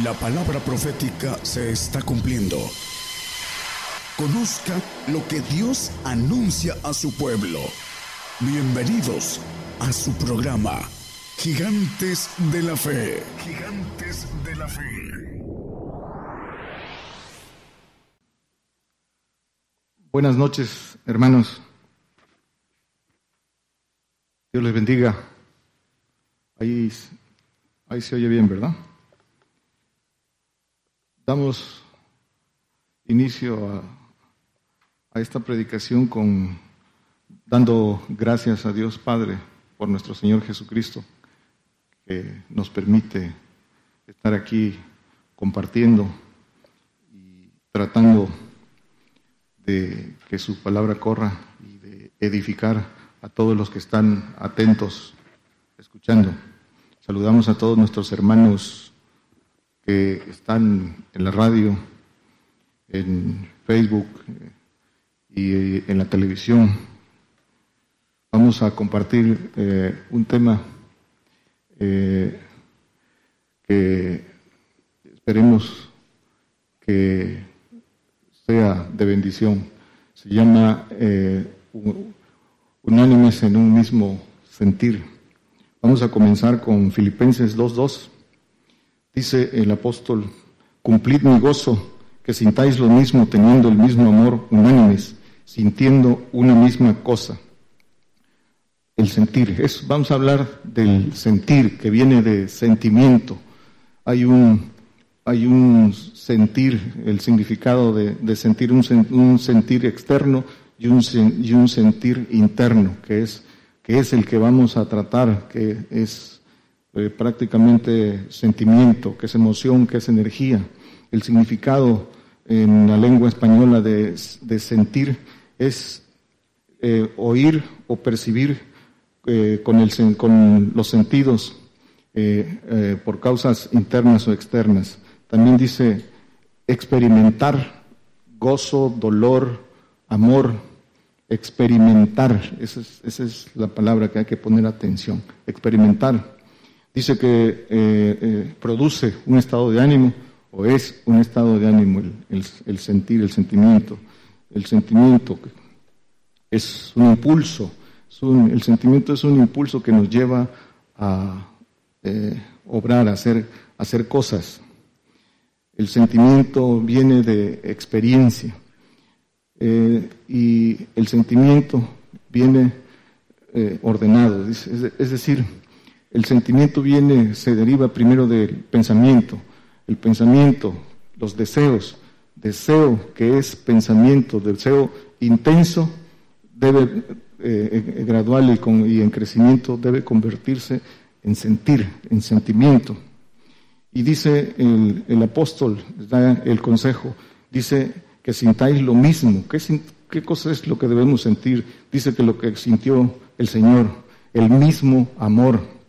La palabra profética se está cumpliendo. Conozca lo que Dios anuncia a su pueblo. Bienvenidos a su programa, Gigantes de la Fe. Gigantes de la Fe. Buenas noches, hermanos. Dios les bendiga. Ahí, ahí se oye bien, ¿verdad? Damos inicio a, esta predicación con dando gracias a Dios Padre por nuestro Señor Jesucristo, que nos permite estar aquí compartiendo y tratando de que su palabra corra y de edificar a todos los que están atentos, escuchando. Saludamos a todos nuestros hermanos que están en la radio, en Facebook y en la televisión. Vamos a compartir eh, un tema eh, que esperemos que sea de bendición. Se llama eh, Unánimes en un mismo sentir. Vamos a comenzar con Filipenses 2.2. Dice el apóstol, cumplid mi gozo, que sintáis lo mismo teniendo el mismo amor unánimes, sintiendo una misma cosa. El sentir, es, vamos a hablar del sentir que viene de sentimiento. Hay un, hay un sentir, el significado de, sentir, un, un, sentir externo y un, y un sentir interno, que es, que es el que vamos a tratar, que es eh, prácticamente sentimiento, que es emoción, que es energía. El significado en la lengua española de, sentir es eh, oír o percibir eh, con, el, con, los sentidos por causas internas o externas. También dice experimentar gozo, dolor, amor, experimentar. Esa es, esa es la palabra que hay que poner atención. Experimentar dice que eh, eh, produce un estado de ánimo o es un estado de ánimo el, sentir, el sentimiento. El sentimiento es un impulso, el sentimiento es un impulso que nos lleva a eh, obrar, a hacer, hacer cosas. El sentimiento viene de experiencia y el sentimiento viene ordenado, es decir, el sentimiento viene, se deriva primero del pensamiento. El pensamiento, los deseos, deseo que es pensamiento, deseo intenso, debe, eh, eh, gradual y, en crecimiento, debe convertirse en sentir, en sentimiento. Y dice el, apóstol, da el consejo, dice que sintáis lo mismo. ¿Qué, ¿Qué cosa es lo que debemos sentir? Dice que lo que sintió el Señor, el mismo amor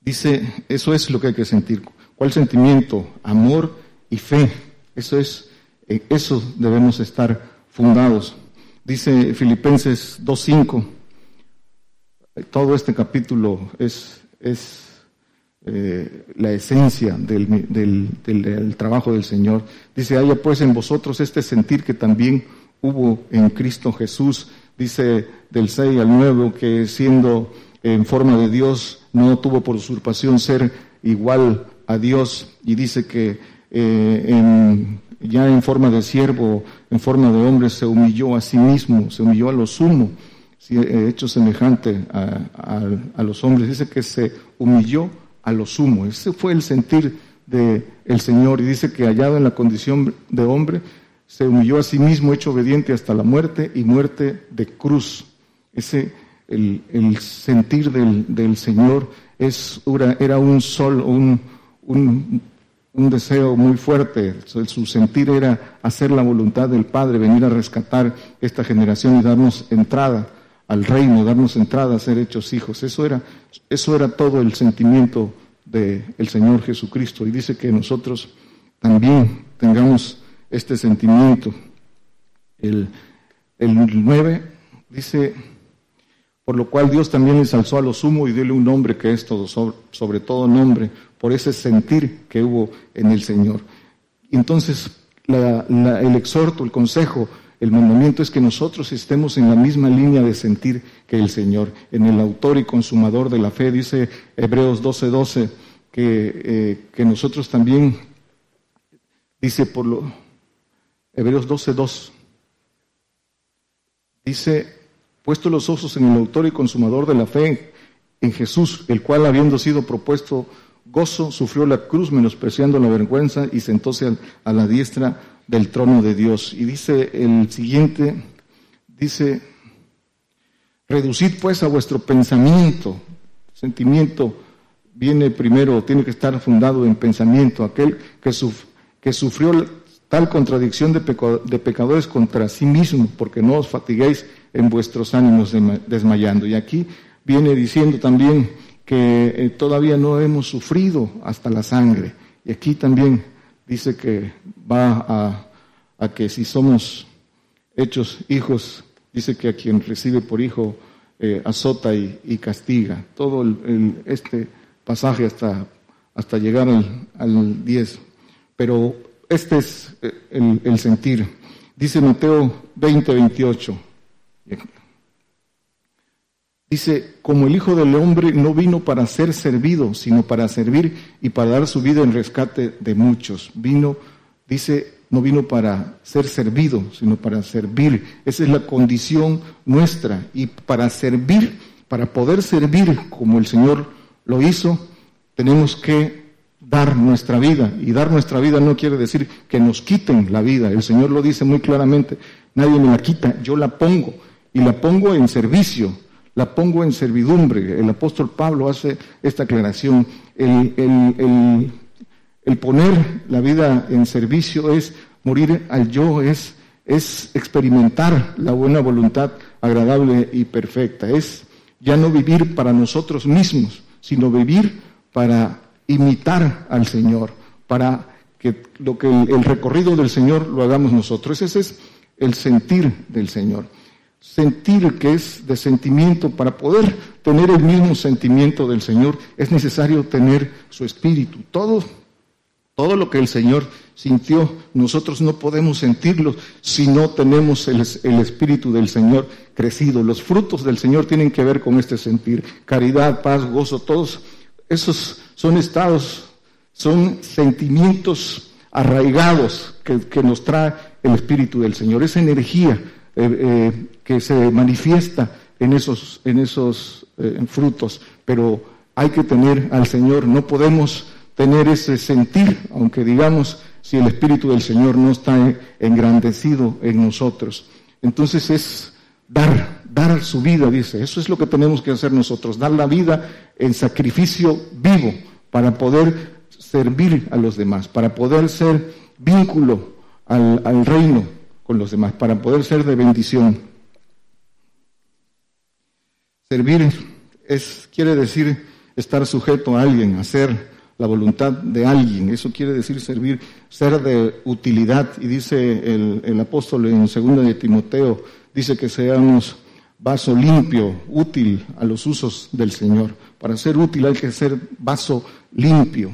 Dice, eso es lo que hay que sentir. ¿Cuál sentimiento? Amor y fe. Eso es, en eso debemos estar fundados. Dice Filipenses 2.5, todo este capítulo es, es eh, la esencia del, del, trabajo del Señor. Dice, haya pues en vosotros este sentir que también hubo en Cristo Jesús. Dice del 6 al 9 que siendo en forma de Dios, no tuvo por usurpación ser igual a Dios y dice que eh, ya en forma de siervo, en forma de hombre, se humilló a sí mismo, se humilló a lo sumo, eh, hecho semejante a, los hombres. Dice que se humilló a lo sumo. Ese fue el sentir del el Señor y dice que hallado en la condición de hombre, se humilló a sí mismo, hecho obediente hasta la muerte y muerte de cruz. Ese el, sentir del, Señor era un sol, un, un, deseo muy fuerte. Su sentir era hacer la voluntad del Padre, venir a rescatar esta generación y darnos entrada al reino, darnos entrada a ser hechos hijos. Eso era, eso era todo el sentimiento del Señor Jesucristo. Y dice que nosotros también tengamos este sentimiento. El, el 9 dice por lo cual Dios también les alzó a lo sumo y diole un nombre que es todo, sobre, todo nombre, por ese sentir que hubo en el Señor. entonces el exhorto, el consejo, el mandamiento es que nosotros estemos en la misma línea de sentir que el Señor. En el autor y consumador de la fe, dice Hebreos 12:12, 12, que, eh, que nosotros también, dice por lo, Hebreos 12:2, dice, puesto los ojos en el autor y consumador de la fe, en Jesús, el cual habiendo sido propuesto gozo, sufrió la cruz, menospreciando la vergüenza y sentóse a la diestra del trono de Dios. Y dice el siguiente, dice, reducid pues a vuestro pensamiento, sentimiento viene primero, tiene que estar fundado en pensamiento, aquel que, sufrió tal contradicción de, pecadores contra sí mismo, porque no os fatiguéis en vuestros ánimos desmayando. Y aquí viene diciendo también que eh, todavía no hemos sufrido hasta la sangre. Y aquí también dice que va a, que si somos hechos hijos, dice que a quien recibe por hijo eh, azota y, castiga. Todo este pasaje hasta, hasta llegar al, 10. Pero este es eh, el, el sentir. Dice Mateo 20, 28. Dice, como el Hijo del Hombre no vino para ser servido, sino para servir y para dar su vida en rescate de muchos. Vino, dice, no vino para ser servido, sino para servir. Esa es la condición nuestra. Y para servir, para poder servir como el Señor lo hizo, tenemos que dar nuestra vida. Y dar nuestra vida no quiere decir que nos quiten la vida. El Señor lo dice muy claramente, nadie me la quita, yo la pongo. Y la pongo en servicio la pongo en servidumbre. El apóstol Pablo hace esta aclaración. El, poner la vida en servicio es morir al yo, es, experimentar la buena voluntad agradable y perfecta. Es ya no vivir para nosotros mismos, sino vivir para imitar al Señor, para que lo que el recorrido del Señor lo hagamos nosotros. Ese es el sentir del Señor sentir que es de sentimiento, para poder tener el mismo sentimiento del Señor, es necesario tener su espíritu. Todo, todo lo que el Señor sintió, nosotros no podemos sentirlo si no tenemos el, el, espíritu del Señor crecido. Los frutos del Señor tienen que ver con este sentir. Caridad, paz, gozo, todos esos son estados, son sentimientos arraigados que, que nos trae el espíritu del Señor, esa energía eh, eh, que se manifiesta en esos, en esos eh, frutos, pero hay que tener al Señor, no podemos tener ese sentir, aunque digamos si el Espíritu del Señor no está engrandecido en nosotros. Entonces es dar, dar su vida, dice, eso es lo que tenemos que hacer nosotros, dar la vida en sacrificio vivo para poder servir a los demás, para poder ser vínculo al, al reino con los demás, para poder ser de bendición. Servir es, quiere decir estar sujeto a alguien, hacer la voluntad de alguien. Eso quiere decir servir, ser de utilidad. Y dice el, apóstol en 2 de Timoteo, dice que seamos vaso limpio, útil a los usos del Señor. Para ser útil hay que ser vaso limpio.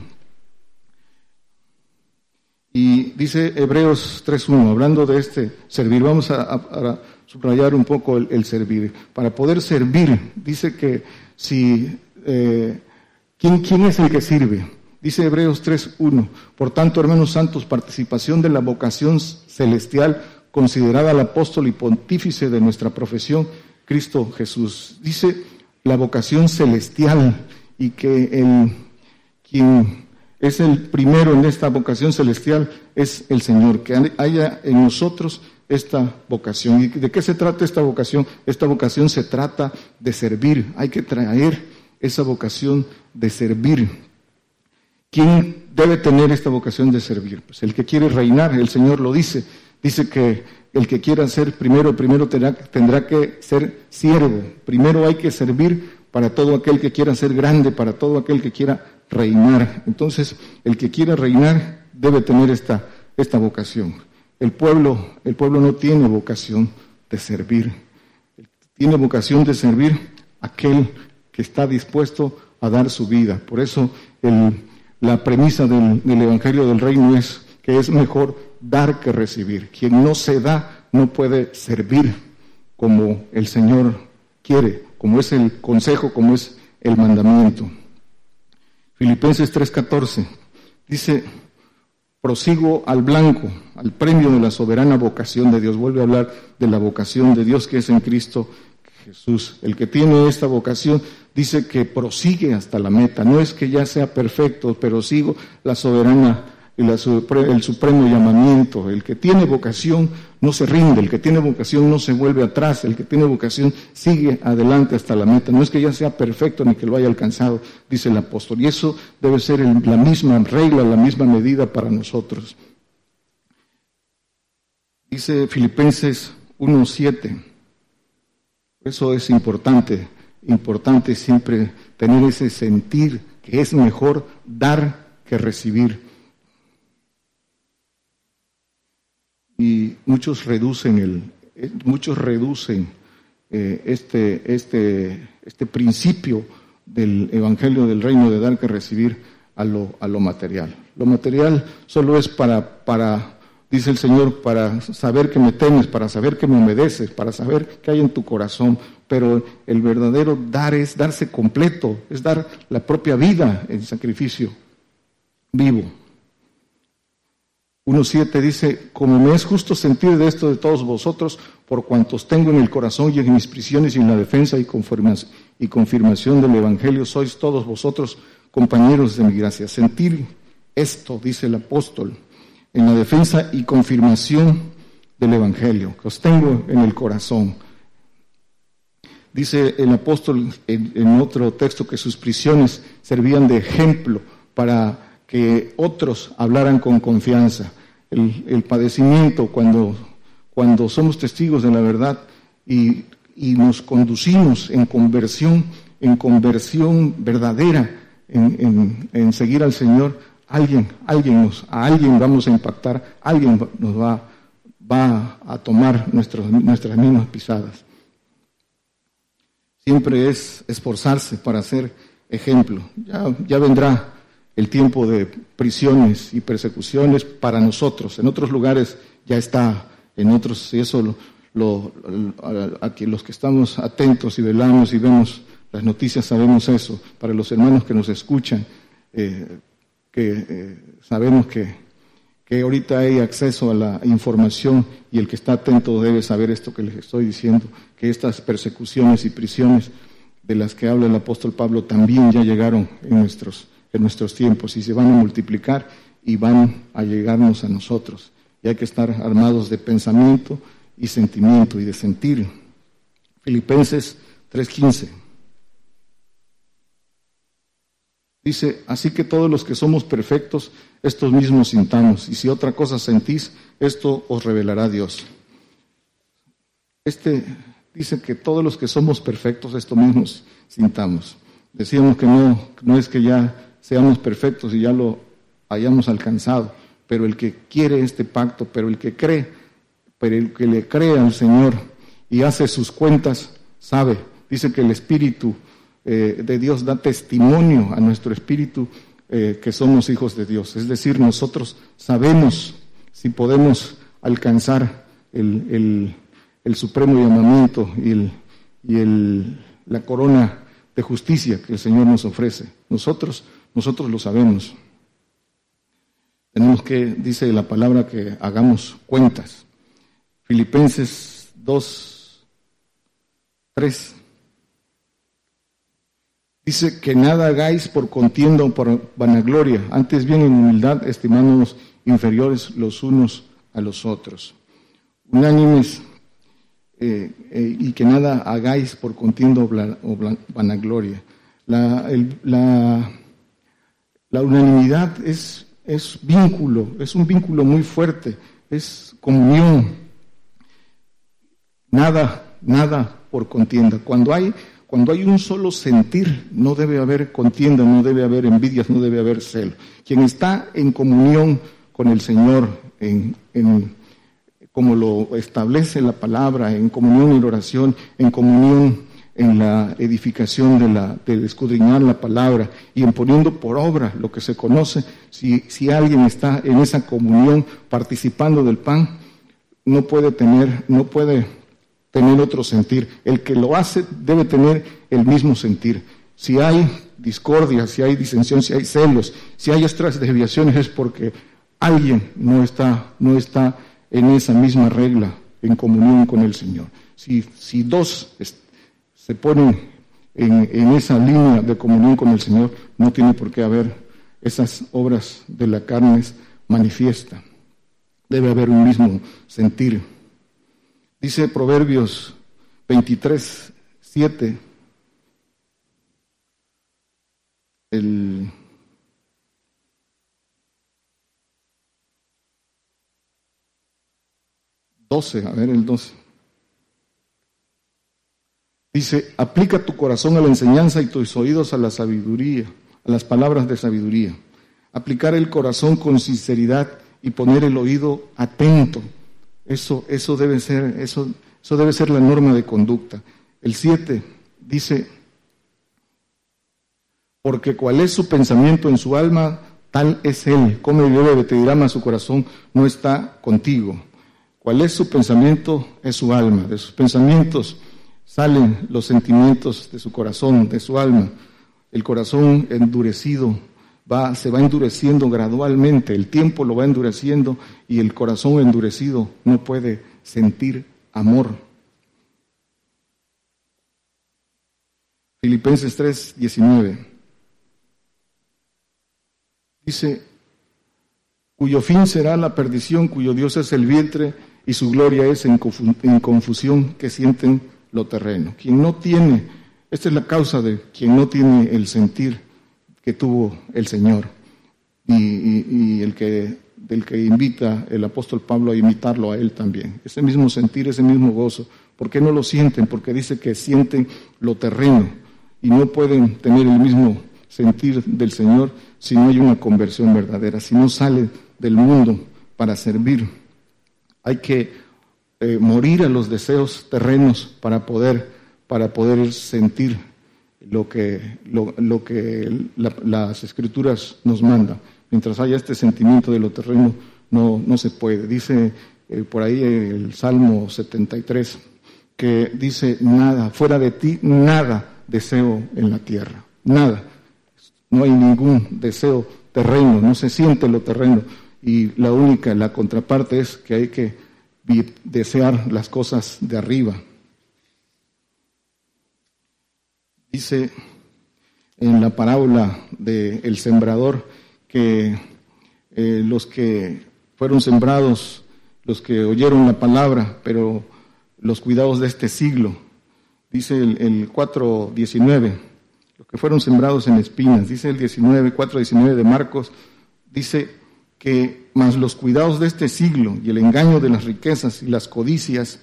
Y dice Hebreos 3.1, hablando de este servir, vamos a, subrayar un poco el, servir. Para poder servir, dice que si, eh, ¿quién, ¿quién es el que sirve? Dice Hebreos 3.1, por tanto, hermanos santos, participación de la vocación celestial considerada al apóstol y pontífice de nuestra profesión, Cristo Jesús. Dice la vocación celestial y que el quien es el primero en esta vocación celestial, es el Señor, que haya en nosotros esta vocación. ¿Y de qué se trata esta vocación? Esta vocación se trata de servir, hay que traer esa vocación de servir. ¿Quién debe tener esta vocación de servir? Pues el que quiere reinar, el Señor lo dice, dice que el que quiera ser primero, primero tendrá, tendrá que ser siervo, primero hay que servir para todo aquel que quiera ser grande, para todo aquel que quiera reinar. Entonces, el que quiera reinar debe tener esta, esta vocación. El pueblo, el pueblo no tiene vocación de servir. Tiene vocación de servir aquel que está dispuesto a dar su vida. Por eso la premisa del Evangelio del Reino es que es mejor dar que recibir. Quien no se da no puede servir como el Señor quiere, como es el consejo, como es el mandamiento. Filipenses 3:14 dice, prosigo al blanco, al premio de la soberana vocación de Dios. Vuelve a hablar de la vocación de Dios que es en Cristo Jesús. El que tiene esta vocación dice que prosigue hasta la meta. No es que ya sea perfecto, pero sigo la soberana el supremo llamamiento. El que tiene vocación no se rinde, el que tiene vocación no se vuelve atrás, el que tiene vocación sigue adelante hasta la meta. No es que ya sea perfecto ni que lo haya alcanzado, dice el apóstol. Y eso debe ser la misma regla, la misma medida para nosotros. Dice Filipenses 1.7. Eso es importante, importante siempre tener ese sentir que es mejor dar que recibir. Y muchos reducen el, eh, muchos reducen eh, este, este, este principio del Evangelio del Reino de dar que recibir a lo, a lo material. Lo material solo es para, para, dice el Señor, para saber que me temes, para saber que me obedeces, para saber qué hay en tu corazón. Pero el verdadero dar es darse completo, es dar la propia vida en sacrificio vivo. 1.7 dice, como me es justo sentir de esto de todos vosotros, por cuantos tengo en el corazón y en mis prisiones y en la defensa y, confirmación del Evangelio, sois todos vosotros compañeros de mi gracia. Sentir esto, dice el apóstol, en la defensa y confirmación del Evangelio, que os tengo en el corazón. Dice el apóstol en, en otro texto que sus prisiones servían de ejemplo para que otros hablaran con confianza. El, padecimiento, cuando, cuando somos testigos de la verdad y, nos conducimos en conversión, en conversión verdadera, en, seguir al Señor, alguien, alguien nos, a alguien vamos a impactar, alguien nos va, va a tomar nuestras mismas pisadas. Siempre es esforzarse para ser ejemplo. Ya, ya vendrá el tiempo de prisiones y persecuciones para nosotros. En otros lugares ya está, en otros, y eso aquí los que estamos atentos y velamos y vemos las noticias sabemos eso. Para los hermanos que nos escuchan, eh, que eh, sabemos que, que ahorita hay acceso a la información y el que está atento debe saber esto que les estoy diciendo, que estas persecuciones y prisiones de las que habla el apóstol Pablo también ya llegaron en nuestros en nuestros tiempos y se van a multiplicar y van a llegarnos a nosotros. Y hay que estar armados de pensamiento y sentimiento y de sentir. Filipenses 3:15. Dice, así que todos los que somos perfectos, estos mismos sintamos. Y si otra cosa sentís, esto os revelará Dios. Este dice que todos los que somos perfectos, esto mismos sintamos. Decíamos que no, no es que ya seamos perfectos y ya lo hayamos alcanzado, pero el que quiere este pacto, pero el que cree, pero el que le cree al Señor y hace sus cuentas, sabe, dice que el Espíritu eh, de Dios da testimonio a nuestro Espíritu eh, que somos hijos de Dios. Es decir, nosotros sabemos si podemos alcanzar el, supremo llamamiento y, y la corona de justicia que el Señor nos ofrece. Nosotros nosotros lo sabemos. Tenemos que, dice la palabra, que hagamos cuentas. Filipenses 2, 3. Dice que nada hagáis por contienda o por vanagloria, antes bien en humildad, estimándonos inferiores los unos a los otros. Unánimes eh, eh, y que nada hagáis por contienda o vanagloria. La, la la unanimidad es, es vínculo, es un vínculo muy fuerte, es comunión. Nada, nada por contienda. Cuando hay, cuando hay un solo sentir, no debe haber contienda, no debe haber envidias, no debe haber celo. Quien está en comunión con el Señor, en, en, como lo establece la palabra, en comunión y oración, en comunión en la edificación de, la, de escudriñar la palabra y en poniendo por obra lo que se conoce, si, si alguien está en esa comunión participando del pan, no puede tener, no puede tener otro sentir. El que lo hace debe tener el mismo sentir. Si hay discordia, si hay disensión, si hay celos, si hay otras desviaciones, es porque alguien no está, no está en esa misma regla, en comunión con el Señor. Si, si dos se ponen en, en esa línea de comunión con el Señor, no tiene por qué haber esas obras de la carne manifiesta. Debe haber un mismo sentir. Dice Proverbios 23, 7, el doce, a ver el 12. Dice, aplica tu corazón a la enseñanza y tus oídos a la sabiduría, a las palabras de sabiduría. Aplicar el corazón con sinceridad y poner el oído atento eso, eso, debe ser, eso, eso debe ser la norma de conducta. El 7 dice, porque cuál es su pensamiento en su alma, tal es él. Come y bebe, te dirá su corazón, no está contigo. Cuál es su pensamiento es su alma. De sus pensamientos salen los sentimientos de su corazón, de su alma. El corazón endurecido se va endureciendo gradualmente, el tiempo lo va endureciendo y el corazón endurecido no puede sentir amor. Filipenses 3, 19. Dice, cuyo fin será la perdición, cuyo Dios es el vientre y su gloria es en confusión que sienten lo terreno. Quien no tiene, esta es la causa de quien no tiene el sentir que tuvo el Señor y, el que, del que invita el apóstol Pablo a imitarlo a él también. Ese mismo sentir, ese mismo gozo. ¿Por qué no lo sienten? Porque dice que sienten lo terreno y no pueden tener el mismo sentir del Señor si no hay una conversión verdadera, si no sale del mundo para servir. Hay que eh, morir a los deseos terrenos para poder, para poder sentir lo que, lo, que las escrituras nos mandan. Mientras haya este sentimiento de lo terreno, no, no se puede. Dice eh, por ahí el Salmo 73, que dice, nada, fuera de ti, nada deseo en la tierra, nada. No hay ningún deseo terreno, no se siente lo terreno. Y la única, la contraparte es que hay que desear las cosas de arriba, Dice en la parábola del sembrador que eh, los que fueron sembrados, los que oyeron la palabra, pero los cuidados de este siglo, dice el, el 4.19, los que fueron sembrados en espinas, dice el 19, 4.19 de Marcos, dice que más los cuidados de este siglo y el engaño de las riquezas y las codicias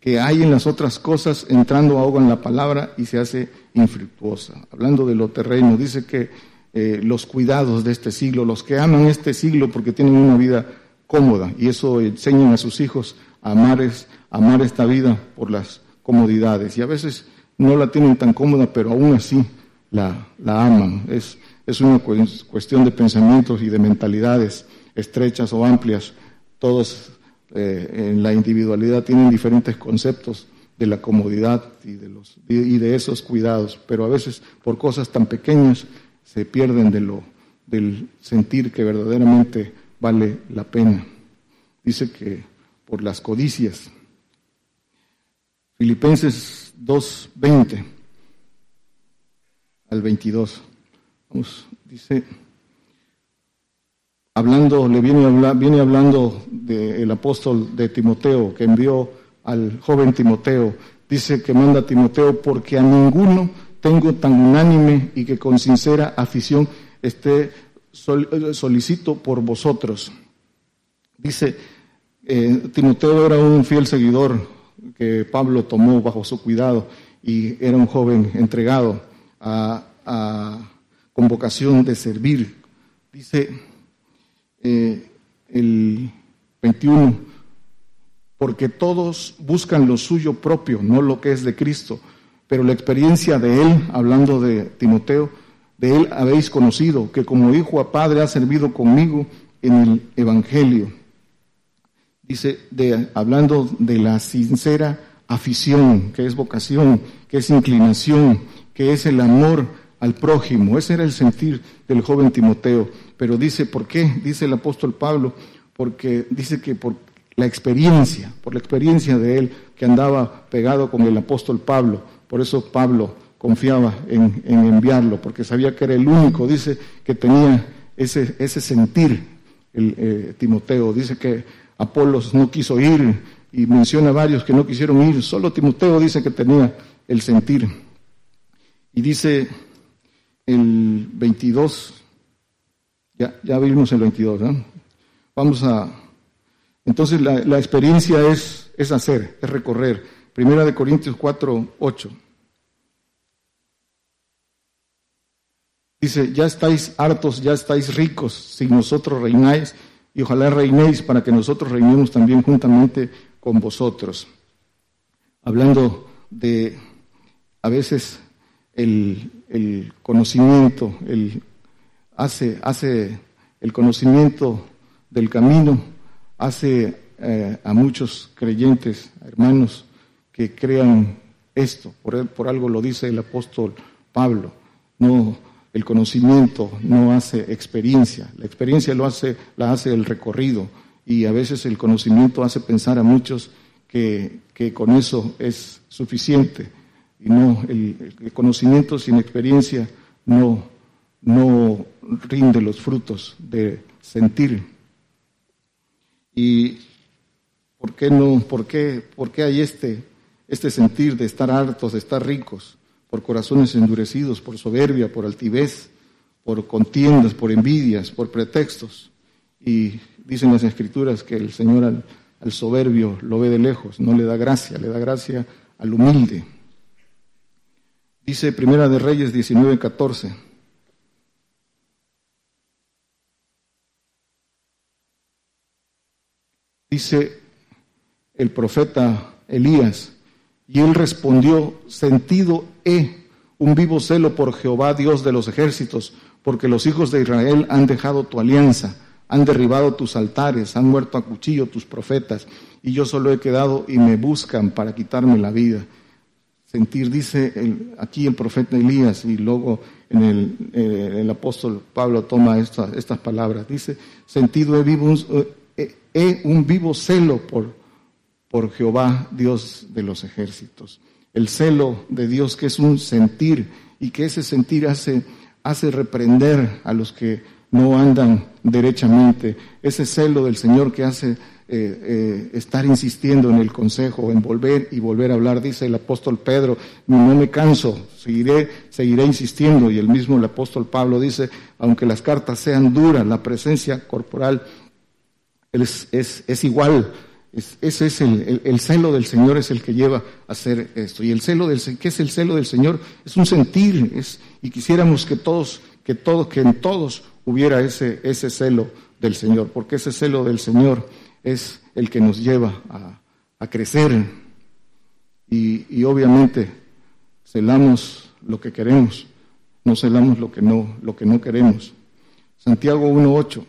que hay en las otras cosas, entrando ahogan la palabra y se hace infructuosa. Hablando de lo terreno, dice que eh, los cuidados de este siglo, los que aman este siglo porque tienen una vida cómoda y eso enseñan a sus hijos a amar, es, amar esta vida por las comodidades. Y a veces no la tienen tan cómoda, pero aún así la, aman. Es una cuestión de pensamientos y de mentalidades estrechas o amplias. Todos eh, en la individualidad tienen diferentes conceptos de la comodidad y de, esos cuidados, pero a veces por cosas tan pequeñas se pierden de lo, del sentir que verdaderamente vale la pena. Dice que por las codicias. Filipenses 2.20 al 22. Vamos, dice hablando, le viene, viene hablando del apóstol de Timoteo, que envió al joven Timoteo. Dice que manda a Timoteo porque a ninguno tengo tan unánime y que con sincera afición esté solicito por vosotros. Dice, eh, Timoteo era un fiel seguidor que Pablo tomó bajo su cuidado y era un joven entregado a, a de servir. Dice, eh, el 21, porque todos buscan lo suyo propio, no lo que es de Cristo. pero la experiencia de él, hablando de Timoteo, de él habéis conocido, que como hijo a padre ha servido conmigo en el Evangelio. Dice, de, hablando de la sincera afición, que es vocación, que es inclinación, que es el amor al prójimo. Ese era el sentir del joven Timoteo. Pero dice, ¿por qué? Dice el apóstol Pablo, porque dice que por la experiencia, por la experiencia de él que andaba pegado con el apóstol Pablo. Por eso Pablo confiaba en, enviarlo, porque sabía que era el único, dice, que tenía ese, ese sentir, el, eh, Timoteo. Dice que Apolos no quiso ir y menciona varios que no quisieron ir, solo Timoteo dice que tenía el sentir. Y dice el 22, ya, ya vimos el 22, ¿no? Vamos a... Entonces la, la experiencia es, es hacer, es recorrer. Primera de Corintios 4, 8. Dice, ya estáis hartos, ya estáis ricos, si nosotros reináis, y ojalá reinéis para que nosotros reinemos también juntamente con vosotros. Hablando de a veces el, conocimiento, el, hace, hace el conocimiento del camino, hace eh, a muchos creyentes, hermanos, que crean esto. Por, por algo lo dice el apóstol Pablo. No el conocimiento no hace experiencia, la experiencia lo hace, la hace el recorrido y a veces el conocimiento hace pensar a muchos que, con eso es suficiente y no, el, conocimiento sin experiencia no, no rinde los frutos de sentir. ¿Y por qué no, por qué, por qué hay este, este sentir de estar hartos, de estar ricos? por corazones endurecidos, por soberbia, por altivez, por contiendas, por envidias, por pretextos. Y dicen las escrituras que el Señor al, soberbio lo ve de lejos, no le da gracia, le da gracia al humilde. Dice Primera de Reyes 19:14. Dice el profeta Elías, y él respondió, sentido he un vivo celo por Jehová, Dios de los ejércitos, porque los hijos de Israel han dejado tu alianza, han derribado tus altares, han muerto a cuchillo tus profetas, y yo solo he quedado y me buscan para quitarme la vida. Sentir, dice aquí el profeta Elías, y luego en el, eh, el apóstol Pablo toma estas palabras, dice, sentido he, vivo eh, he un vivo celo por por Jehová, Dios de los ejércitos. El celo de Dios que es un sentir y que ese sentir hace, hace reprender a los que no andan derechamente. Ese celo del Señor que hace eh, eh, estar insistiendo en el consejo, en volver y volver a hablar, dice el apóstol Pedro, no me canso, seguiré, seguiré insistiendo. Y el mismo el apóstol Pablo dice, aunque las cartas sean duras, la presencia corporal es, es, igual ese es el, celo del Señor, es el que lleva a hacer esto. Y el celo del ¿qué es el celo del Señor? Es un sentir, es, y quisiéramos que todos, que todos, que en todos hubiera ese, ese celo del Señor, porque ese celo del Señor es el que nos lleva a, crecer. Y, y, obviamente celamos lo que queremos, no celamos lo que no, lo que no queremos. Santiago 1.8.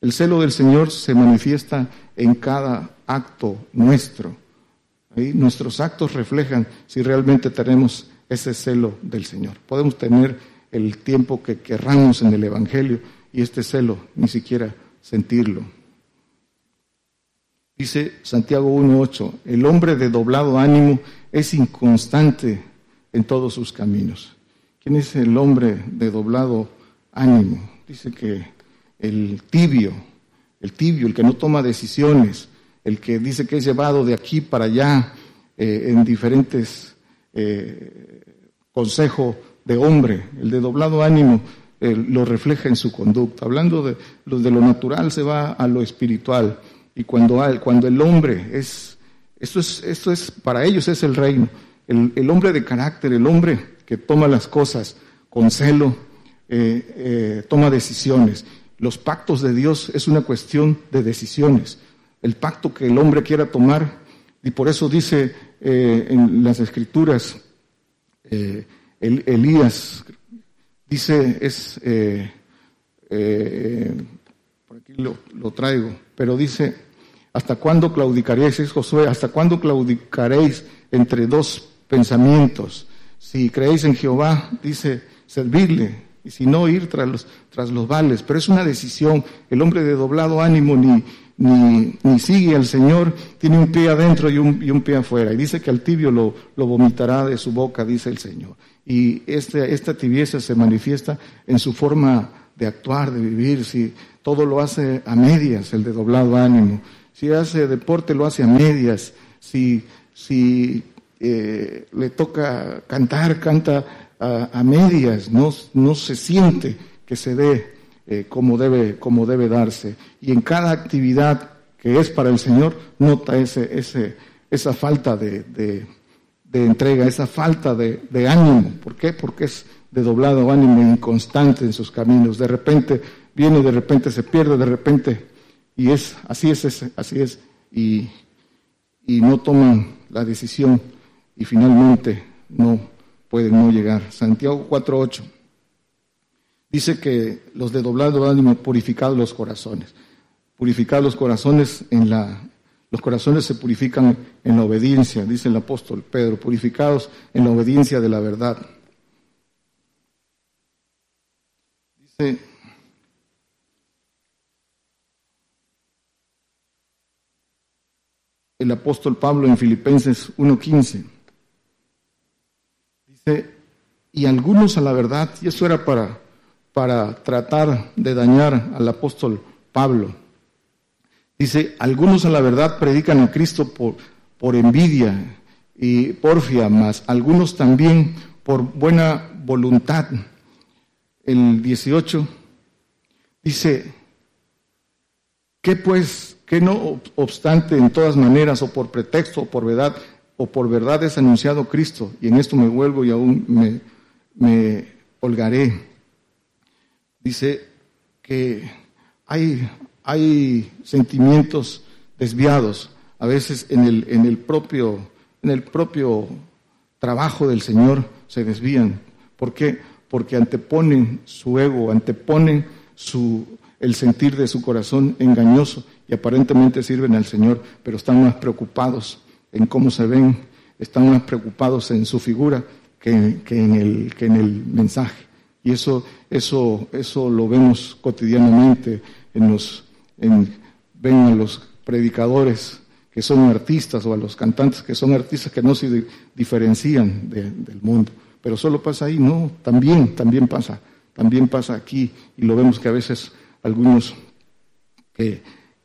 El celo del Señor se manifiesta en cada acto nuestro. Nuestros actos reflejan si realmente tenemos ese celo del Señor. Podemos tener el tiempo que querramos en el Evangelio y este celo ni siquiera sentirlo. Dice Santiago 1.8, el hombre de doblado ánimo es inconstante en todos sus caminos. ¿Quién es el hombre de doblado ánimo? Dice que el tibio, el tibio, el que no toma decisiones, el que dice que es llevado de aquí para allá eh, en diferentes eh, consejos de hombre, el de doblado ánimo eh, lo refleja en su conducta. Hablando de, de lo natural se va a lo espiritual y cuando, cuando el hombre es, esto es, esto es, para ellos es el reino, el, el hombre de carácter, el hombre que toma las cosas con celo, toma decisiones los pactos de Dios es una cuestión de decisiones. El pacto que el hombre quiera tomar, y por eso dice eh, en las escrituras eh, Elías, dice, es, lo, traigo, pero dice, ¿hasta cuándo claudicaréis, es Josué, hasta cuándo claudicaréis entre dos pensamientos? Si creéis en Jehová, dice, servirle, y si no, ir tras los, tras los vales. Pero es una decisión. El hombre de doblado ánimo ni, ni, ni sigue al Señor, tiene un pie adentro y un, y un pie afuera. Y dice que al tibio lo, lo, vomitará de su boca, dice el Señor. Y este, esta tibieza se manifiesta en su forma de actuar, de vivir. Si todo lo hace a medias, el de doblado ánimo. Si hace deporte, lo hace a medias. Si, si eh, le toca cantar, canta a, medias, no, no, se siente que se dé eh, como, debe, como debe darse. Y en cada actividad que es para el Señor, nota ese, ese, esa falta de, de, entrega, esa falta de, de, ánimo. ¿Por qué? Porque es de doblado ánimo inconstante en sus caminos. De repente viene, de repente se pierde, de repente, y es, así es, así es, y, y no toman la decisión y finalmente no pueden no llegar. Santiago 4.8 dice que los de doblado ánimo purificados los corazones. Purificados los corazones en la... Los corazones se purifican en la obediencia, dice el apóstol Pedro, purificados en la obediencia de la verdad. Dice el apóstol Pablo en Filipenses 1.15 y algunos a la verdad, y eso era para, para tratar de dañar al apóstol Pablo. Dice, algunos a la verdad predican a Cristo por, por envidia y porfia, más algunos también por buena voluntad. El 18 dice, que pues, que no obstante en todas maneras o por pretexto o por verdad, o por verdad es anunciado Cristo, y en esto me vuelvo y aún me, holgaré. Dice que hay, sentimientos desviados, a veces en el, en el, propio, en el propio trabajo del Señor se desvían. ¿Por qué? Porque anteponen su ego, anteponen su, el sentir de su corazón engañoso y aparentemente sirven al Señor, pero están más preocupados en cómo se ven, están más preocupados en su figura que, en, el, que en el mensaje. Y eso, eso, eso lo vemos cotidianamente en los, en, ven a los predicadores que son artistas o a los cantantes que son artistas que no se diferencian del mundo. Pero solo pasa ahí, no, también, también pasa, también pasa aquí y lo vemos que a veces algunos que,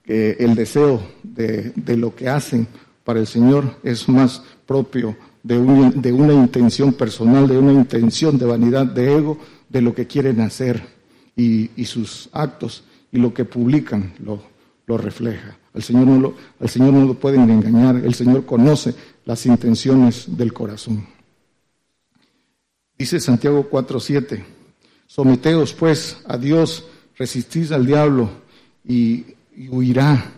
el deseo de, lo que hacen para el Señor es más propio de, de una intención personal, de una intención de vanidad, de ego, de lo que quieren hacer y, sus actos y lo que publican lo, lo refleja. Al Señor, no lo, al Señor no lo pueden engañar, el Señor conoce las intenciones del corazón. Dice Santiago 4:7, someteos pues a Dios, resistid al diablo y huirá.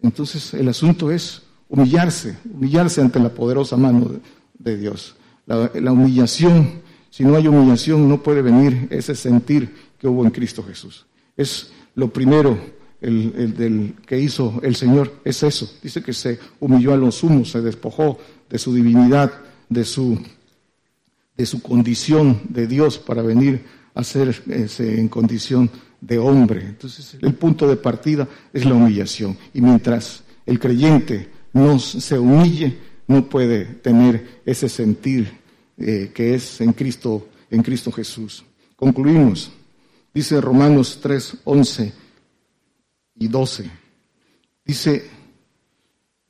Entonces el asunto es humillarse, humillarse ante la poderosa mano de, Dios. La, humillación, si no hay humillación, no puede venir ese sentir que hubo en Cristo Jesús. Es lo primero el, del que hizo el Señor, es eso. Dice que se humilló a los humos, se despojó de su divinidad, de su, de su condición de Dios para venir a ser en condición de hombre. Entonces, el punto de partida es la humillación. Y mientras el creyente no se humille, no puede tener ese sentir eh, que es en Cristo, en Cristo Jesús. Concluimos. Dice Romanos 3, 11 y 12. Dice,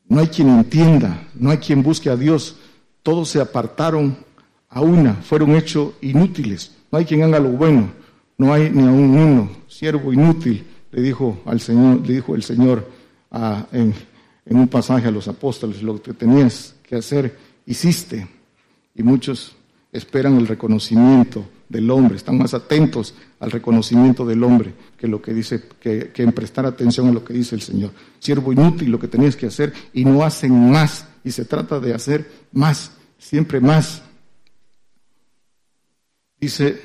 no hay quien entienda, no hay quien busque a Dios. Todos se apartaron a una, fueron hechos inútiles. No hay quien haga lo bueno, no hay ni aun uno, siervo inútil, le dijo al Señor, le dijo el Señor en un pasaje a los apóstoles, lo que tenías que hacer, hiciste. Y muchos esperan el reconocimiento del hombre, están más atentos al reconocimiento del hombre que lo que dice, que, en prestar atención a lo que dice el Señor. Siervo inútil lo que tenías que hacer y no hacen más. Y se trata de hacer más, siempre más. Dice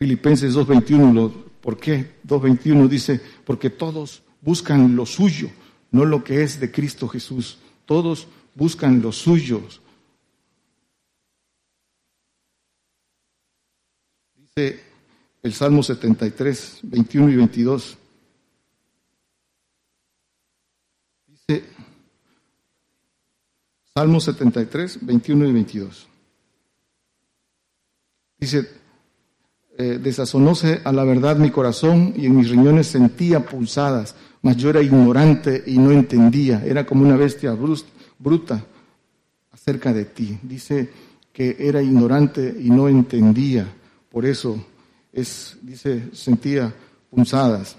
Filipenses 2.21, ¿por qué? 2.21 dice, porque todos buscan lo suyo, no lo que es de Cristo Jesús. Todos buscan lo suyo. Dice el Salmo 73, 21 y 22. Dice Salmo 73, 21 y 22. Dice, eh, desazonóse a la verdad mi corazón y en mis riñones sentía pulsadas, mas yo era ignorante y no entendía, era como una bestia bruta acerca de ti. Dice que era ignorante y no entendía, por eso es, dice, sentía punzadas.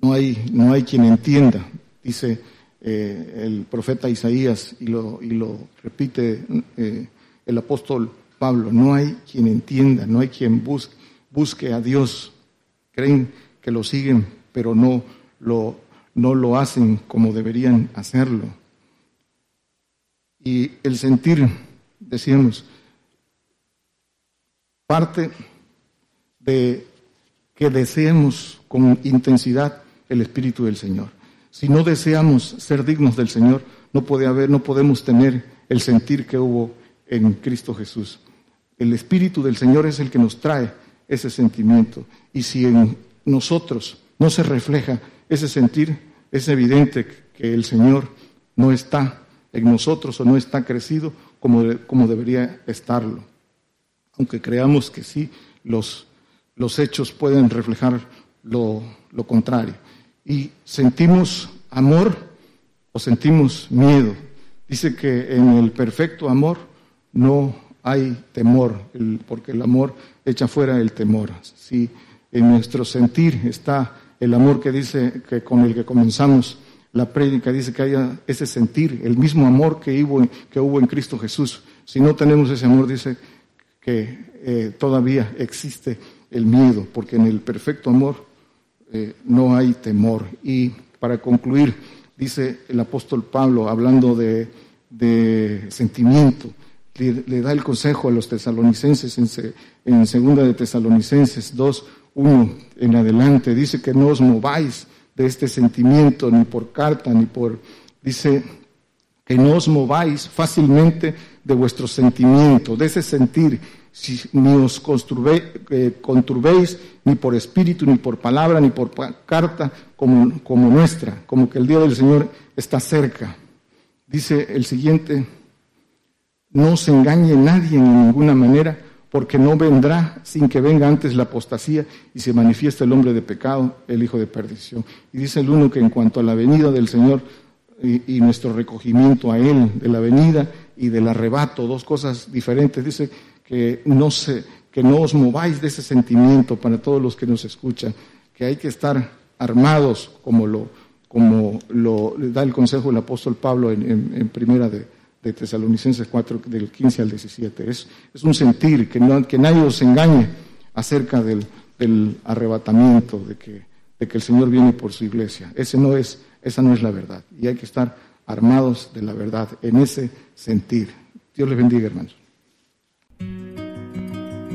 No hay, no hay quien entienda, dice eh, el profeta Isaías y lo, y lo repite eh, el apóstol Pablo, no hay quien entienda, no hay quien busque, busque a Dios. Creen que lo siguen, pero no lo, no lo hacen como deberían hacerlo. Y el sentir, decíamos, parte de que deseemos con intensidad el Espíritu del Señor. Si no deseamos ser dignos del Señor, no puede haber, no podemos tener el sentir que hubo en Cristo Jesús. El Espíritu del Señor es el que nos trae ese sentimiento. Y si en nosotros no se refleja ese sentir, es evidente que el Señor no está en nosotros o no está crecido como, como debería estarlo. Aunque creamos que sí, los, los hechos pueden reflejar lo, lo contrario. Y sentimos amor o sentimos miedo. Dice que en el perfecto amor no hay temor, porque el amor echa fuera el temor. Si en nuestro sentir está el amor que dice que con el que comenzamos la prédica, dice que haya ese sentir, el mismo amor que hubo, que hubo en Cristo Jesús. Si no tenemos ese amor, dice que eh, todavía existe el miedo, porque en el perfecto amor eh, no hay temor. Y para concluir, dice el apóstol Pablo, hablando de, de sentimiento, le, da el consejo a los tesalonicenses en, en segunda de Tesalonicenses 2, 1 en adelante. Dice que no os mováis de este sentimiento ni por carta ni por... Dice que no os mováis fácilmente de vuestro sentimiento, de ese sentir, si, ni os eh, conturbéis ni por espíritu, ni por palabra, ni por carta como, como nuestra, como que el día del Señor está cerca. Dice el siguiente no se engañe nadie en ninguna manera, porque no vendrá sin que venga antes la apostasía y se manifieste el hombre de pecado, el hijo de perdición. Y dice el uno que en cuanto a la venida del Señor y, nuestro recogimiento a Él, de la venida y del arrebato, dos cosas diferentes, dice que no, se, que no os mováis de ese sentimiento para todos los que nos escuchan, que hay que estar armados como lo, como lo da el consejo del apóstol Pablo en primera de Tesalonicenses 4, del 15 al 17. Es, es un sentir, que, no, que nadie os engañe acerca del, del arrebatamiento, de que, de que, el Señor viene por su iglesia. Ese no es, esa no es la verdad. Y hay que estar armados de la verdad en ese sentir. Dios les bendiga, hermanos.